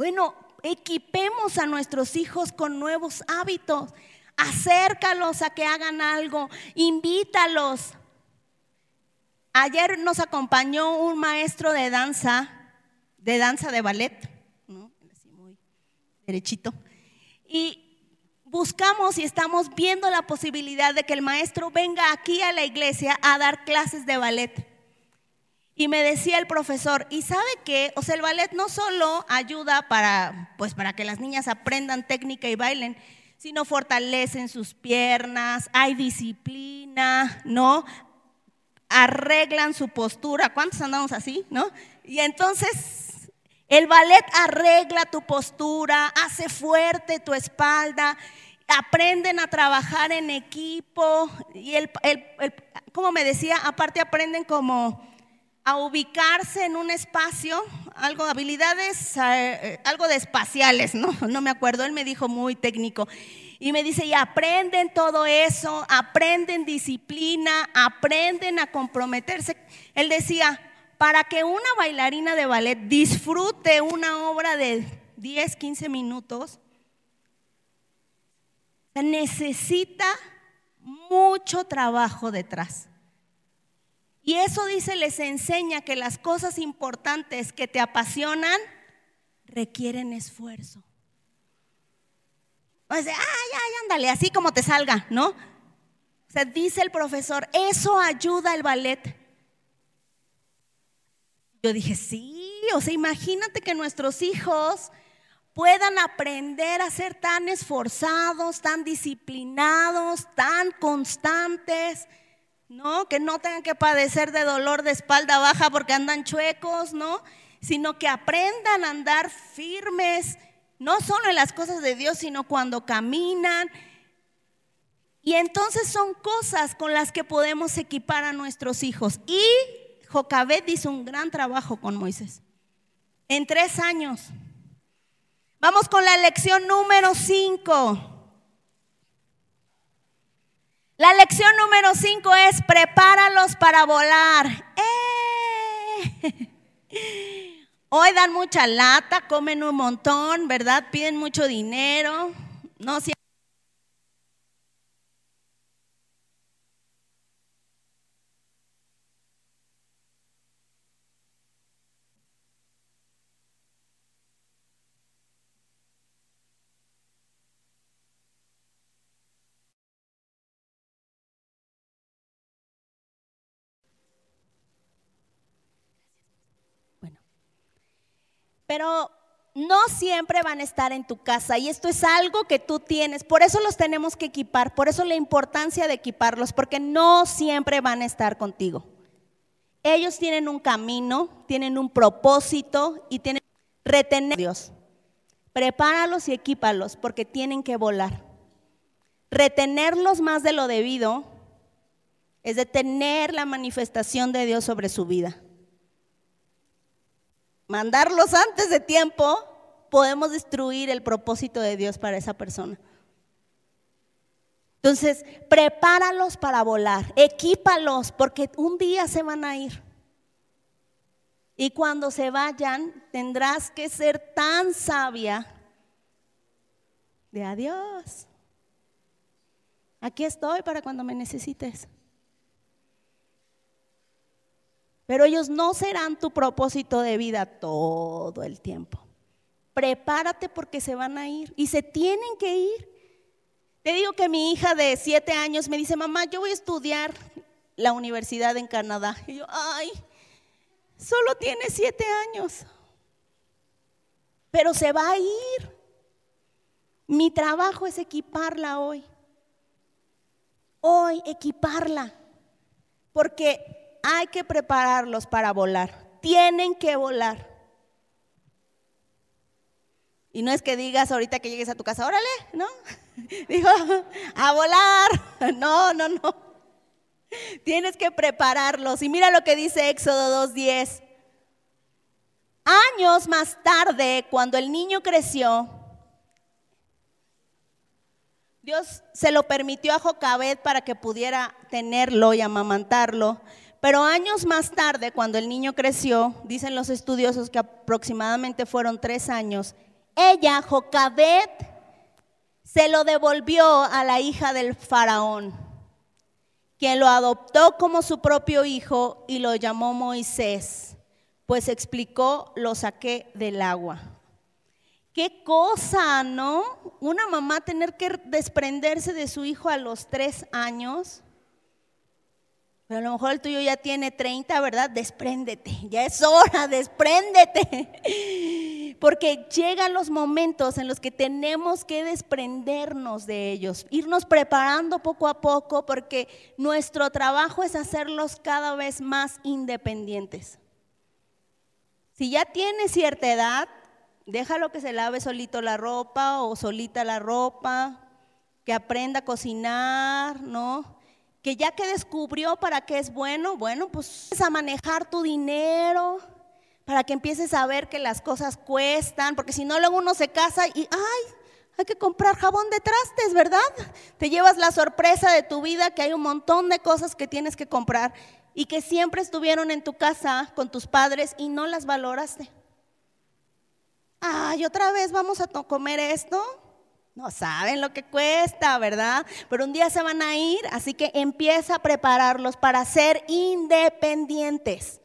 Bueno, equipemos a nuestros hijos con nuevos hábitos. Acércalos a que hagan algo, invítalos. Ayer nos acompañó un maestro de danza, de danza de ballet, ¿no? Derechito. Y buscamos y estamos viendo la posibilidad de que el maestro venga aquí a la iglesia a dar clases de ballet. Y me decía el profesor, ¿y sabe qué? O sea, el ballet no solo ayuda para, pues, para que las niñas aprendan técnica y bailen, sino fortalecen sus piernas, hay disciplina, ¿no? Arreglan su postura. ¿Cuántos andamos así, no? Y entonces el ballet arregla tu postura, hace fuerte tu espalda, aprenden a trabajar en equipo y el, como me decía, aparte aprenden como a ubicarse en un espacio, algo habilidades, eh, algo de espaciales, ¿no? No me acuerdo, él me dijo muy técnico. Y me dice, y aprenden todo eso, aprenden disciplina, aprenden a comprometerse. Él decía, para que una bailarina de ballet disfrute una obra de 10, 15 minutos, necesita mucho trabajo detrás. Y eso dice, les enseña que las cosas importantes que te apasionan requieren esfuerzo. O sea, ay, ay, ándale, así como te salga, ¿no? O sea, dice el profesor, eso ayuda al ballet. Yo dije, sí, o sea, imagínate que nuestros hijos puedan aprender a ser tan esforzados, tan disciplinados, tan constantes, ¿no? Que no tengan que padecer de dolor de espalda baja porque andan chuecos, ¿no? Sino que aprendan a andar firmes, no solo en las cosas de Dios, sino cuando caminan. Y entonces son cosas con las que podemos equipar a nuestros hijos. Y Jocabet hizo un gran trabajo con Moisés. En tres años. Vamos con la lección número 5. La lección número 5 es prepáralos para volar. ¡Eh! Hoy dan mucha lata, comen un montón, ¿verdad? Piden mucho dinero. No pero no siempre van a estar en tu casa y esto es algo que tú tienes, por eso los tenemos que equipar, por eso la importancia de equiparlos, porque no siempre van a estar contigo. Ellos tienen un camino, tienen un propósito y tienen retener a Dios. Prepáralos y equípalos porque tienen que volar. Retenerlos más de lo debido es detener la manifestación de Dios sobre su vida mandarlos antes de tiempo, podemos destruir el propósito de Dios para esa persona. Entonces, prepáralos para volar, equípalos, porque un día se van a ir. Y cuando se vayan, tendrás que ser tan sabia de adiós. Aquí estoy para cuando me necesites. Pero ellos no serán tu propósito de vida todo el tiempo. Prepárate porque se van a ir y se tienen que ir. Te digo que mi hija de siete años me dice, mamá, yo voy a estudiar la universidad en Canadá. Y yo, ay, solo tiene siete años. Pero se va a ir. Mi trabajo es equiparla hoy. Hoy equiparla. Porque hay que prepararlos para volar. Tienen que volar. Y no es que digas ahorita que llegues a tu casa, órale, ¿no? Digo, a volar. No, no, no. Tienes que prepararlos. Y mira lo que dice Éxodo 2.10. Años más tarde, cuando el niño creció, Dios se lo permitió a Jocabet para que pudiera tenerlo y amamantarlo. Pero años más tarde, cuando el niño creció, dicen los estudiosos que aproximadamente fueron tres años, ella, Jocabet, se lo devolvió a la hija del faraón, quien lo adoptó como su propio hijo y lo llamó Moisés, pues explicó, lo saqué del agua. Qué cosa, ¿no? Una mamá tener que desprenderse de su hijo a los tres años. Pero a lo mejor el tuyo ya tiene 30, ¿verdad? Despréndete, ya es hora, despréndete. Porque llegan los momentos en los que tenemos que desprendernos de ellos, irnos preparando poco a poco, porque nuestro trabajo es hacerlos cada vez más independientes. Si ya tiene cierta edad, déjalo que se lave solito la ropa o solita la ropa, que aprenda a cocinar, ¿no? Que ya que descubrió para qué es bueno, bueno, pues a manejar tu dinero, para que empieces a ver que las cosas cuestan, porque si no luego uno se casa y, ay, hay que comprar jabón de trastes, ¿verdad? Te llevas la sorpresa de tu vida que hay un montón de cosas que tienes que comprar y que siempre estuvieron en tu casa con tus padres y no las valoraste. Ay, otra vez vamos a comer esto. No saben lo que cuesta, ¿verdad? Pero un día se van a ir, así que empieza a prepararlos para ser independientes.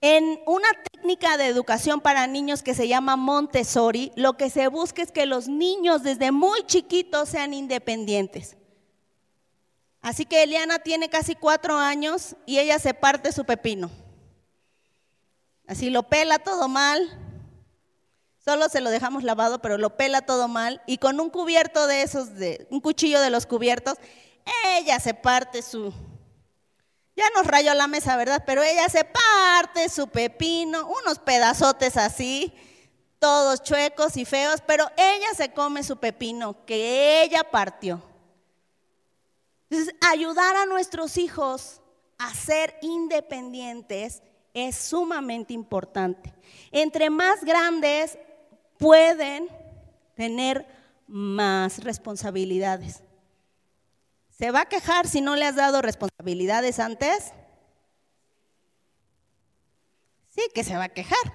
En una técnica de educación para niños que se llama Montessori, lo que se busca es que los niños desde muy chiquitos sean independientes. Así que Eliana tiene casi cuatro años y ella se parte su pepino. Así lo pela todo mal. Solo se lo dejamos lavado, pero lo pela todo mal. Y con un cubierto de esos, de, un cuchillo de los cubiertos, ella se parte su, ya nos rayó la mesa, ¿verdad? Pero ella se parte su pepino, unos pedazotes así, todos chuecos y feos, pero ella se come su pepino que ella partió. Entonces, ayudar a nuestros hijos a ser independientes es sumamente importante. Entre más grandes pueden tener más responsabilidades. ¿Se va a quejar si no le has dado responsabilidades antes? Sí, que se va a quejar.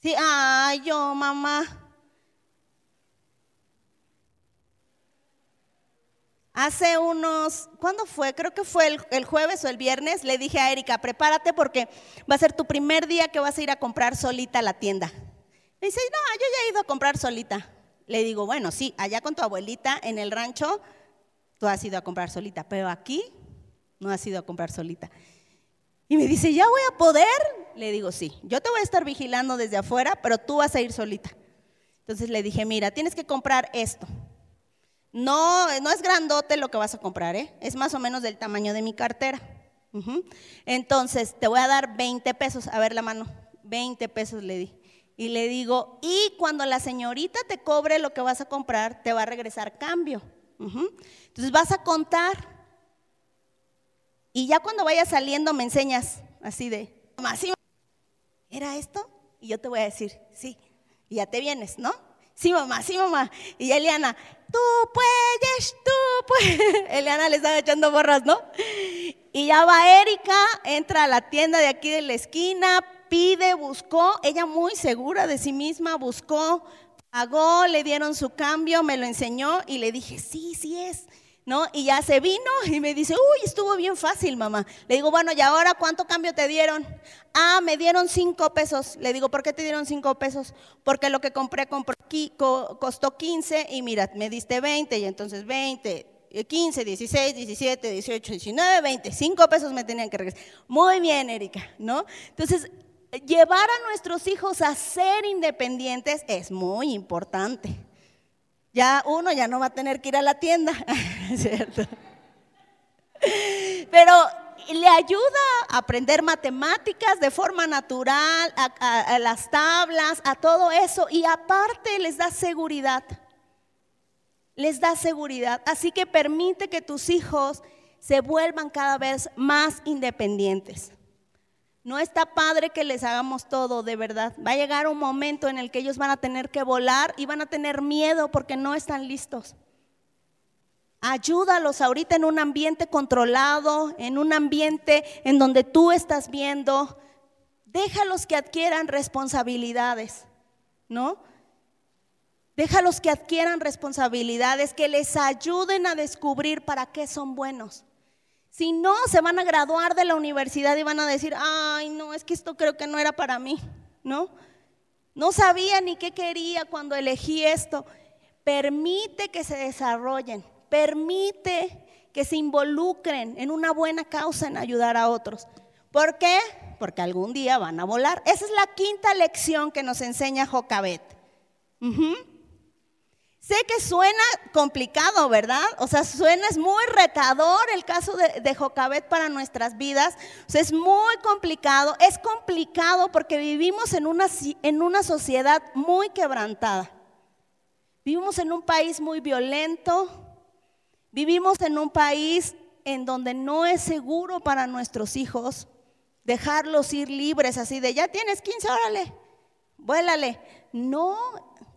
Sí, ay, yo, mamá. Hace unos, ¿cuándo fue? Creo que fue el, el, jueves o el viernes, le dije a Erika, prepárate porque va a ser tu primer día que vas a ir a comprar solita a la tienda. Me dice, no, yo ya he ido a comprar solita. Le digo, bueno, sí, allá con tu abuelita en el rancho tú has ido a comprar solita, pero aquí no has ido a comprar solita. Y me dice, ¿ya voy a poder? Le digo, sí, yo te voy a estar vigilando desde afuera, pero tú vas a ir solita. Entonces le dije, mira, tienes que comprar esto. No, no es grandote lo que vas a comprar, ¿eh? es más o menos del tamaño de mi cartera. Entonces, te voy a dar 20 pesos, a ver la mano, 20 pesos le di. Y le digo, y cuando la señorita te cobre lo que vas a comprar, te va a regresar cambio. Entonces vas a contar. Y ya cuando vayas saliendo me enseñas así de, ¿sí? ¿era esto? Y yo te voy a decir, sí. Y ya te vienes, ¿no? Sí, mamá, sí, mamá. Y Eliana, tú puedes, tú puedes. Eliana le estaba echando borras, ¿no? Y ya va Erika, entra a la tienda de aquí de la esquina, pide, buscó, ella muy segura de sí misma, buscó, pagó, le dieron su cambio, me lo enseñó y le dije, sí, sí es. ¿No? Y ya se vino y me dice, uy, estuvo bien fácil, mamá. Le digo, bueno, ¿y ahora cuánto cambio te dieron? Ah, me dieron cinco pesos. Le digo, ¿por qué te dieron cinco pesos? Porque lo que compré, compré costó 15 y mira, me diste 20 y entonces 20, 15, 16, 17, 18, 19, 20. Cinco pesos me tenían que regresar. Muy bien, Erika, ¿no? Entonces, llevar a nuestros hijos a ser independientes es muy importante. Ya uno ya no va a tener que ir a la tienda, ¿cierto? Pero le ayuda a aprender matemáticas de forma natural, a, las tablas, a todo eso, y aparte les da seguridad. Les da seguridad. Así que permite que tus hijos se vuelvan cada vez más independientes. No está padre que les hagamos todo, de verdad. Va a llegar un momento en el que ellos van a tener que volar y van a tener miedo porque no están listos. Ayúdalos ahorita en un ambiente controlado, en un ambiente en donde tú estás viendo. Déjalos que adquieran responsabilidades, ¿no? Déjalos que adquieran responsabilidades, que les ayuden a descubrir para qué son buenos. Si no, se van a graduar de la universidad y van a decir, ay, no, es que esto creo que no era para mí, ¿no? No sabía ni qué quería cuando elegí esto. Permite que se desarrollen, permite que se involucren en una buena causa en ayudar a otros. ¿Por qué? Porque algún día van a volar. Esa es la quinta lección que nos enseña Jocabet. Uh. Sé que suena complicado, ¿verdad? O sea, suena, es muy retador el caso de, de Jocabet para nuestras vidas. O sea, es muy complicado. Es complicado porque vivimos en una, en una sociedad muy quebrantada. Vivimos en un país muy violento. Vivimos en un país en donde no es seguro para nuestros hijos dejarlos ir libres así de, ya tienes 15, órale, vuélale. No,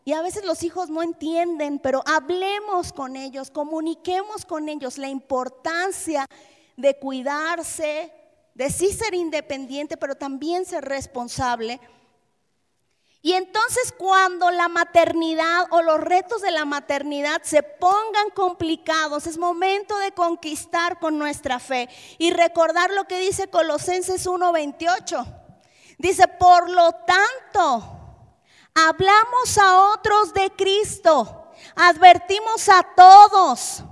y a veces los hijos no entienden, pero hablemos con ellos, comuniquemos con ellos la importancia de cuidarse, de sí ser independiente, pero también ser responsable. Y entonces cuando la maternidad o los retos de la maternidad se pongan complicados, es momento de conquistar con nuestra fe y recordar lo que dice Colosenses 1:28. Dice, por lo tanto, hablamos a otros de Cristo, advertimos a todos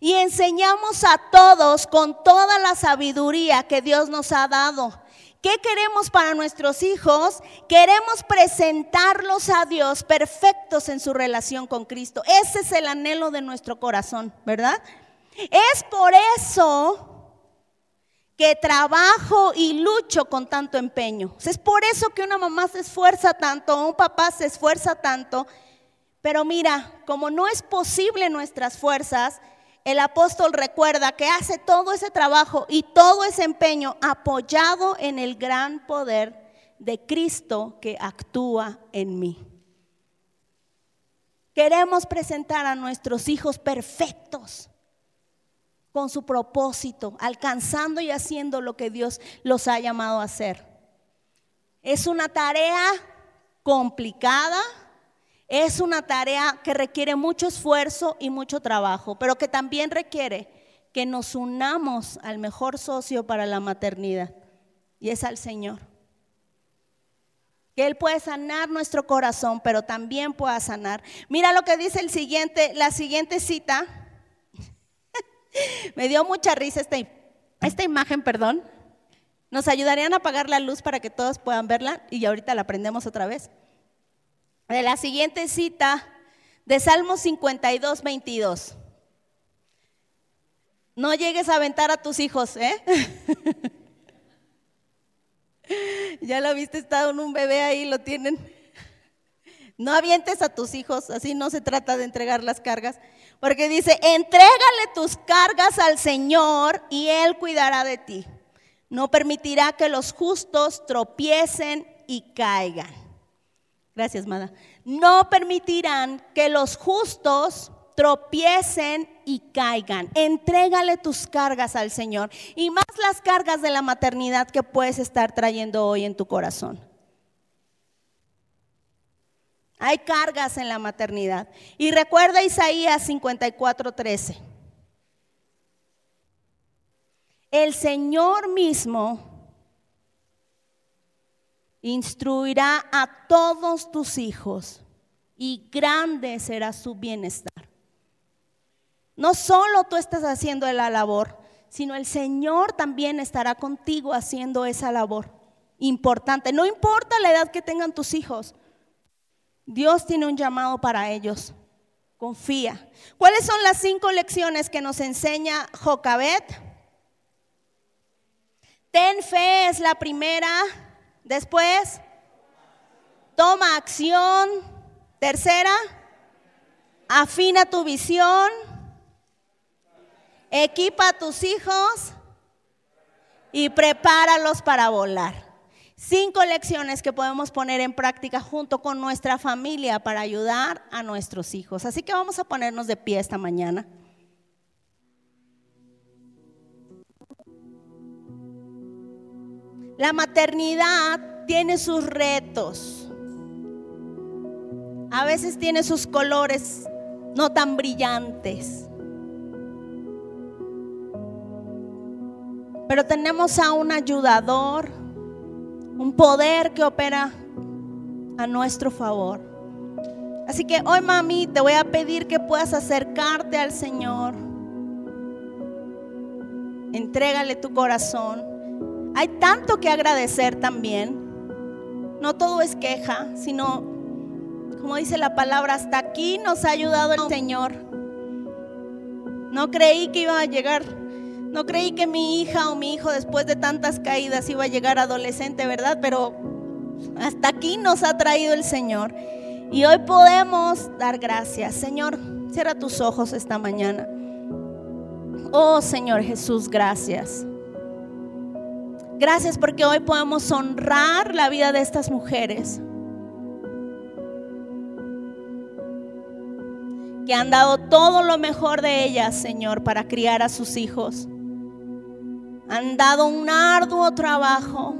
y enseñamos a todos con toda la sabiduría que Dios nos ha dado. ¿Qué queremos para nuestros hijos? Queremos presentarlos a Dios perfectos en su relación con Cristo. Ese es el anhelo de nuestro corazón, ¿verdad? Es por eso que trabajo y lucho con tanto empeño. Es por eso que una mamá se esfuerza tanto, un papá se esfuerza tanto. Pero mira, como no es posible nuestras fuerzas, el apóstol recuerda que hace todo ese trabajo y todo ese empeño apoyado en el gran poder de Cristo que actúa en mí. Queremos presentar a nuestros hijos perfectos con su propósito, alcanzando y haciendo lo que Dios los ha llamado a hacer. Es una tarea complicada, es una tarea que requiere mucho esfuerzo y mucho trabajo, pero que también requiere que nos unamos al mejor socio para la maternidad, y es al Señor. Que Él puede sanar nuestro corazón, pero también pueda sanar. Mira lo que dice el siguiente, la siguiente cita. Me dio mucha risa esta, esta imagen, perdón. Nos ayudarían a apagar la luz para que todos puedan verla y ahorita la prendemos otra vez de la siguiente cita de Salmo 52, 22. No llegues a aventar a tus hijos, ¿eh? ya lo viste, en un bebé ahí, lo tienen. No avientes a tus hijos, así no se trata de entregar las cargas, porque dice, entrégale tus cargas al Señor y Él cuidará de ti. No permitirá que los justos tropiecen y caigan. Gracias, Mada. No permitirán que los justos tropiecen y caigan. Entrégale tus cargas al Señor y más las cargas de la maternidad que puedes estar trayendo hoy en tu corazón. Hay cargas en la maternidad. Y recuerda Isaías 54:13. El Señor mismo instruirá a todos tus hijos y grande será su bienestar. No solo tú estás haciendo la labor, sino el Señor también estará contigo haciendo esa labor importante. No importa la edad que tengan tus hijos, Dios tiene un llamado para ellos. Confía. ¿Cuáles son las cinco lecciones que nos enseña Jocabet? Ten fe es la primera, Después, toma acción. Tercera, afina tu visión. Equipa a tus hijos y prepáralos para volar. Cinco lecciones que podemos poner en práctica junto con nuestra familia para ayudar a nuestros hijos. Así que vamos a ponernos de pie esta mañana. La maternidad tiene sus retos. A veces tiene sus colores no tan brillantes. Pero tenemos a un ayudador, un poder que opera a nuestro favor. Así que hoy, mami, te voy a pedir que puedas acercarte al Señor. Entrégale tu corazón. Hay tanto que agradecer también. No todo es queja, sino, como dice la palabra, hasta aquí nos ha ayudado el Señor. No creí que iba a llegar, no creí que mi hija o mi hijo después de tantas caídas iba a llegar adolescente, ¿verdad? Pero hasta aquí nos ha traído el Señor. Y hoy podemos dar gracias. Señor, cierra tus ojos esta mañana. Oh Señor Jesús, gracias. Gracias porque hoy podemos honrar la vida de estas mujeres que han dado todo lo mejor de ellas, Señor, para criar a sus hijos. Han dado un arduo trabajo.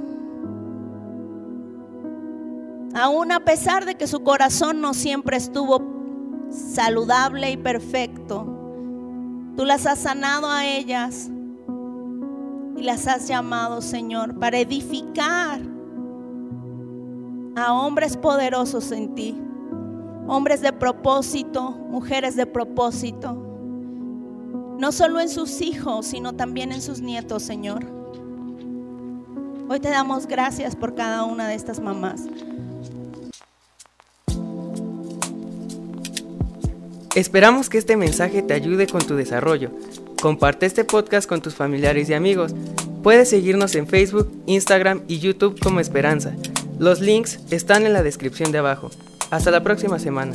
Aún a pesar de que su corazón no siempre estuvo saludable y perfecto, tú las has sanado a ellas y las has llamado, Señor, para edificar a hombres poderosos en ti, hombres de propósito, mujeres de propósito, no solo en sus hijos, sino también en sus nietos, Señor. Hoy te damos gracias por cada una de estas mamás.
Esperamos que este mensaje te ayude con tu desarrollo. Comparte este podcast con tus familiares y amigos. Puedes seguirnos en Facebook, Instagram y YouTube como Esperanza. Los links están en la descripción de abajo. Hasta la próxima semana.